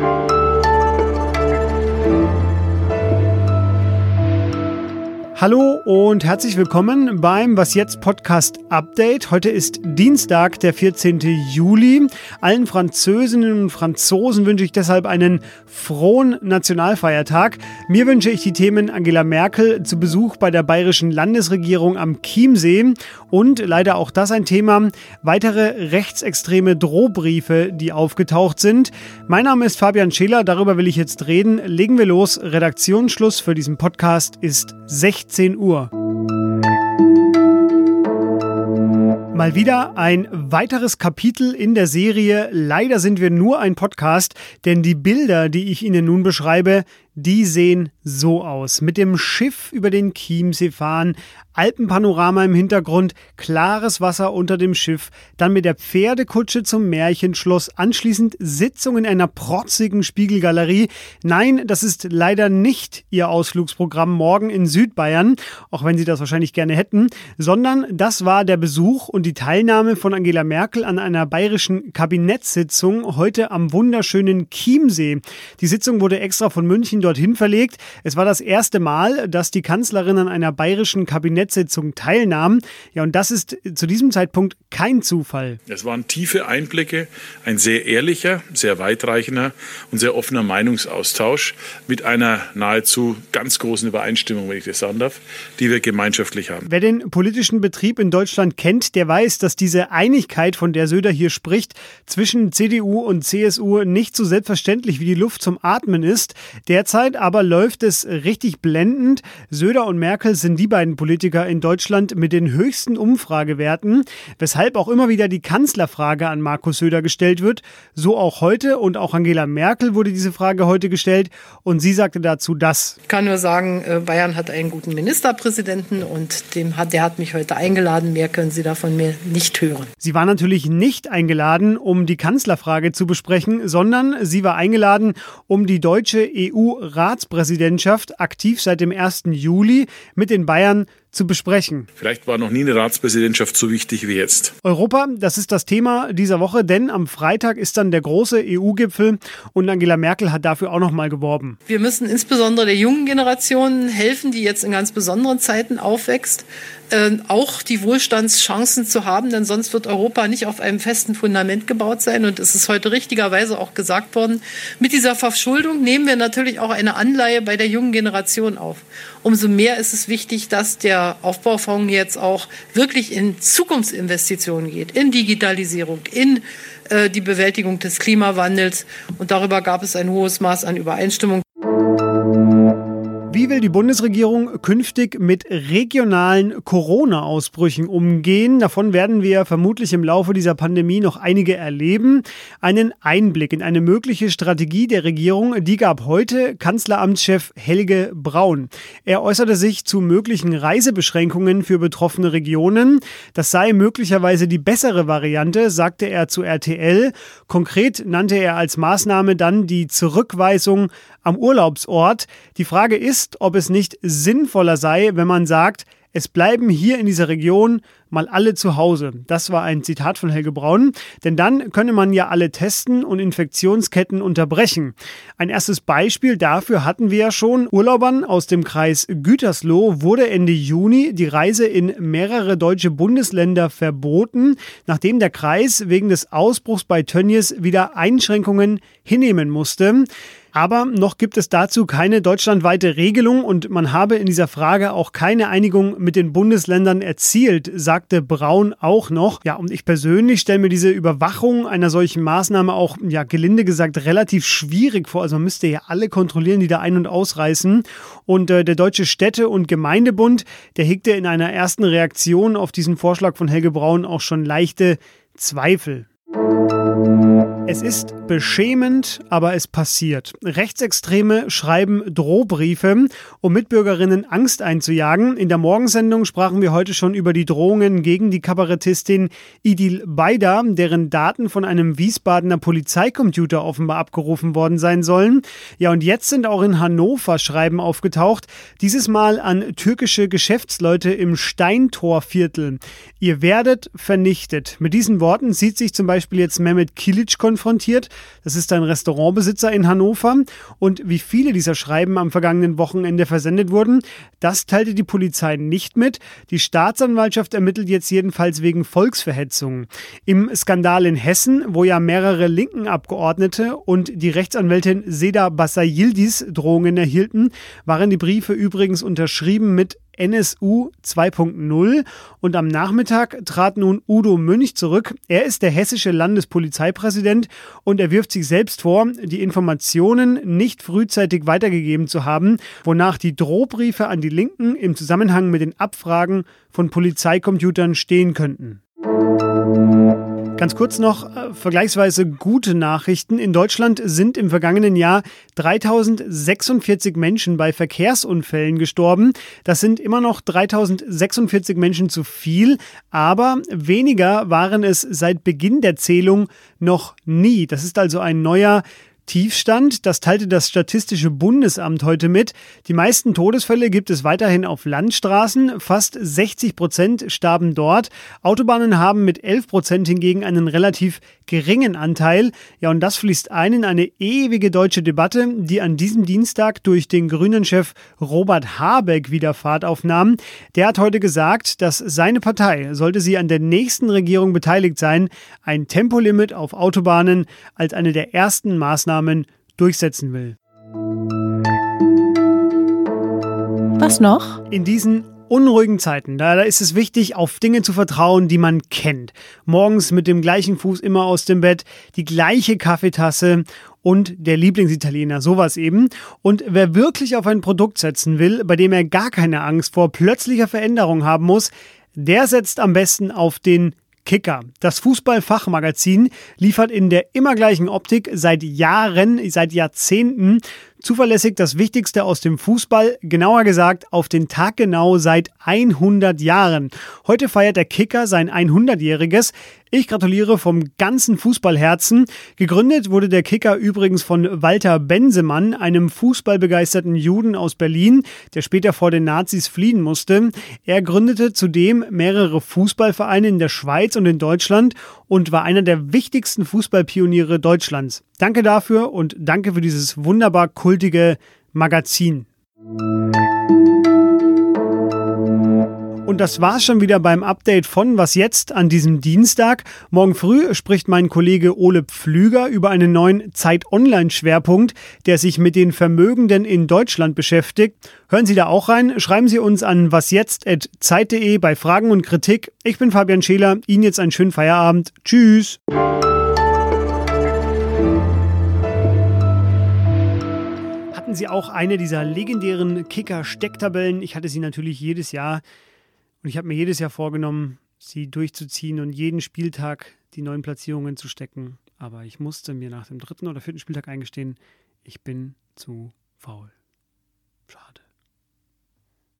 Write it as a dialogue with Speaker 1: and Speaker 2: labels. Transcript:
Speaker 1: Bye. Hallo und herzlich willkommen beim Was jetzt Podcast Update. Heute ist Dienstag, der 14. Juli. Allen Französinnen und Franzosen wünsche ich deshalb einen frohen Nationalfeiertag. Mir wünsche ich die Themen Angela Merkel zu Besuch bei der bayerischen Landesregierung am Chiemsee und leider auch das ein Thema, weitere rechtsextreme Drohbriefe, die aufgetaucht sind. Mein Name ist Fabian Scheler, darüber will ich jetzt reden. Legen wir los. Redaktionsschluss für diesen Podcast ist 16 16 Uhr. Mal wieder ein weiteres Kapitel in der Serie. Leider sind wir nur ein Podcast, denn die Bilder, die ich Ihnen nun beschreibe, die sehen so aus. Mit dem Schiff über den Chiemsee fahren, Alpenpanorama im Hintergrund, klares Wasser unter dem Schiff, dann mit der Pferdekutsche zum Märchenschloss, anschließend Sitzung in einer protzigen Spiegelgalerie. Nein, das ist leider nicht Ihr Ausflugsprogramm morgen in Südbayern, auch wenn Sie das wahrscheinlich gerne hätten, sondern das war der Besuch und die Teilnahme von Angela Merkel an einer bayerischen Kabinettssitzung heute am wunderschönen Chiemsee. Die Sitzung wurde extra von München dorthin verlegt. Es war das erste Mal, dass die Kanzlerin an einer bayerischen Kabinettssitzung teilnahm. Ja, und das ist zu diesem Zeitpunkt kein Zufall.
Speaker 2: Es waren tiefe Einblicke, ein sehr ehrlicher, sehr weitreichender und sehr offener Meinungsaustausch mit einer nahezu ganz großen Übereinstimmung, wenn ich das sagen darf, die wir gemeinschaftlich haben.
Speaker 1: Wer den politischen Betrieb in Deutschland kennt, der weiß, dass diese Einigkeit, von der Söder hier spricht, zwischen CDU und CSU nicht so selbstverständlich wie die Luft zum Atmen ist. Derzeit Derzeit aber läuft es richtig blendend. Söder und Merkel sind die beiden Politiker in Deutschland mit den höchsten Umfragewerten, weshalb auch immer wieder die Kanzlerfrage an Markus Söder gestellt wird. So auch heute und auch Angela Merkel wurde diese Frage heute gestellt und sie sagte dazu das.
Speaker 3: Ich kann nur sagen, äh, Bayern hat einen guten Ministerpräsidenten und dem hat, der hat mich heute eingeladen. Mehr können Sie davon mir nicht hören.
Speaker 1: Sie war natürlich nicht eingeladen, um die Kanzlerfrage zu besprechen, sondern sie war eingeladen, um die deutsche EU Ratspräsidentschaft aktiv seit dem 1. Juli mit den Bayern zu besprechen.
Speaker 2: Vielleicht war noch nie eine Ratspräsidentschaft so wichtig wie jetzt.
Speaker 1: Europa, das ist das Thema dieser Woche, denn am Freitag ist dann der große EU-Gipfel und Angela Merkel hat dafür auch noch mal geworben.
Speaker 3: Wir müssen insbesondere der jungen Generation helfen, die jetzt in ganz besonderen Zeiten aufwächst, äh, auch die Wohlstandschancen zu haben, denn sonst wird Europa nicht auf einem festen Fundament gebaut sein. Und es ist heute richtigerweise auch gesagt worden, mit dieser Verschuldung nehmen wir natürlich auch eine Anleihe bei der jungen Generation auf. Umso mehr ist es wichtig, dass der Aufbaufonds jetzt auch wirklich in Zukunftsinvestitionen geht, in Digitalisierung, in äh, die Bewältigung des Klimawandels. Und darüber gab es ein hohes Maß an Übereinstimmung.
Speaker 1: Will die Bundesregierung künftig mit regionalen Corona-Ausbrüchen umgehen? Davon werden wir vermutlich im Laufe dieser Pandemie noch einige erleben. Einen Einblick in eine mögliche Strategie der Regierung, die gab heute Kanzleramtschef Helge Braun. Er äußerte sich zu möglichen Reisebeschränkungen für betroffene Regionen. Das sei möglicherweise die bessere Variante, sagte er zu RTL. Konkret nannte er als Maßnahme dann die Zurückweisung am Urlaubsort. Die Frage ist, ob es nicht sinnvoller sei, wenn man sagt, es bleiben hier in dieser Region mal alle zu Hause. Das war ein Zitat von Helge Braun. Denn dann könne man ja alle testen und Infektionsketten unterbrechen. Ein erstes Beispiel dafür hatten wir ja schon. Urlaubern aus dem Kreis Gütersloh wurde Ende Juni die Reise in mehrere deutsche Bundesländer verboten, nachdem der Kreis wegen des Ausbruchs bei Tönnies wieder Einschränkungen hinnehmen musste. Aber noch gibt es dazu keine deutschlandweite Regelung und man habe in dieser Frage auch keine Einigung mit den Bundesländern erzielt, sagte Braun auch noch. Ja, und ich persönlich stelle mir diese Überwachung einer solchen Maßnahme auch, ja, gelinde gesagt, relativ schwierig vor. Also man müsste ja alle kontrollieren, die da ein- und ausreißen. Und äh, der Deutsche Städte- und Gemeindebund, der hegte in einer ersten Reaktion auf diesen Vorschlag von Helge Braun auch schon leichte Zweifel. Es ist beschämend, aber es passiert. Rechtsextreme schreiben Drohbriefe, um Mitbürgerinnen Angst einzujagen. In der Morgensendung sprachen wir heute schon über die Drohungen gegen die Kabarettistin Idil Baida, deren Daten von einem Wiesbadener Polizeicomputer offenbar abgerufen worden sein sollen. Ja, und jetzt sind auch in Hannover Schreiben aufgetaucht, dieses Mal an türkische Geschäftsleute im Steintorviertel. Ihr werdet vernichtet. Mit diesen Worten sieht sich zum Beispiel jetzt Mehmet Kilicko konfrontiert. Das ist ein Restaurantbesitzer in Hannover. Und wie viele dieser Schreiben am vergangenen Wochenende versendet wurden, das teilte die Polizei nicht mit. Die Staatsanwaltschaft ermittelt jetzt jedenfalls wegen Volksverhetzung. Im Skandal in Hessen, wo ja mehrere linken Abgeordnete und die Rechtsanwältin Seda Bassayildis Drohungen erhielten, waren die Briefe übrigens unterschrieben mit NSU 2.0 und am Nachmittag trat nun Udo Münch zurück. Er ist der hessische Landespolizeipräsident und er wirft sich selbst vor, die Informationen nicht frühzeitig weitergegeben zu haben, wonach die Drohbriefe an die Linken im Zusammenhang mit den Abfragen von Polizeicomputern stehen könnten. Ganz kurz noch äh, vergleichsweise gute Nachrichten. In Deutschland sind im vergangenen Jahr 3046 Menschen bei Verkehrsunfällen gestorben. Das sind immer noch 3046 Menschen zu viel, aber weniger waren es seit Beginn der Zählung noch nie. Das ist also ein neuer Tiefstand. Das teilte das Statistische Bundesamt heute mit. Die meisten Todesfälle gibt es weiterhin auf Landstraßen. Fast 60 Prozent starben dort. Autobahnen haben mit 11 Prozent hingegen einen relativ geringen Anteil. Ja, und das fließt ein in eine ewige deutsche Debatte, die an diesem Dienstag durch den Grünen-Chef Robert Habeck wieder Fahrt aufnahm. Der hat heute gesagt, dass seine Partei, sollte sie an der nächsten Regierung beteiligt sein, ein Tempolimit auf Autobahnen als eine der ersten Maßnahmen Maßnahmen durchsetzen will.
Speaker 4: Was noch?
Speaker 1: In diesen unruhigen Zeiten, da, da, ist es wichtig, auf Dinge zu vertrauen, die man kennt. Morgens mit dem gleichen Fuß immer aus dem Bett, die gleiche Kaffeetasse und der Lieblingsitaliener, sowas eben. Und wer wirklich auf ein Produkt setzen will, bei dem er gar keine Angst vor plötzlicher Veränderung haben muss, der setzt am besten auf den Kicker. Das Fußballfachmagazin liefert in der immer gleichen Optik seit Jahren, seit Jahrzehnten Zuverlässig das Wichtigste aus dem Fußball, genauer gesagt auf den Tag genau seit 100 Jahren. Heute feiert der Kicker sein 100-jähriges. Ich gratuliere vom ganzen Fußballherzen. Gegründet wurde der Kicker übrigens von Walter Bensemann, einem fußballbegeisterten Juden aus Berlin, der später vor den Nazis fliehen musste. Er gründete zudem mehrere Fußballvereine in der Schweiz und in Deutschland und war einer der wichtigsten Fußballpioniere Deutschlands. Danke dafür und danke für dieses wunderbar kultige Magazin. Und das war's schon wieder beim Update von Was jetzt an diesem Dienstag. Morgen früh spricht mein Kollege Ole Pflüger über einen neuen Zeit-Online-Schwerpunkt, der sich mit den Vermögenden in Deutschland beschäftigt. Hören Sie da auch rein. Schreiben Sie uns an wasjetzt.zeit.de bei Fragen und Kritik. Ich bin Fabian Scheler. Ihnen jetzt einen schönen Feierabend. Tschüss. hatten sie auch eine dieser legendären Kicker-Stecktabellen. Ich hatte sie natürlich jedes Jahr und ich habe mir jedes Jahr vorgenommen, sie durchzuziehen und jeden Spieltag die neuen Platzierungen zu stecken. Aber ich musste mir nach dem dritten oder vierten Spieltag eingestehen, ich bin zu faul. Schade.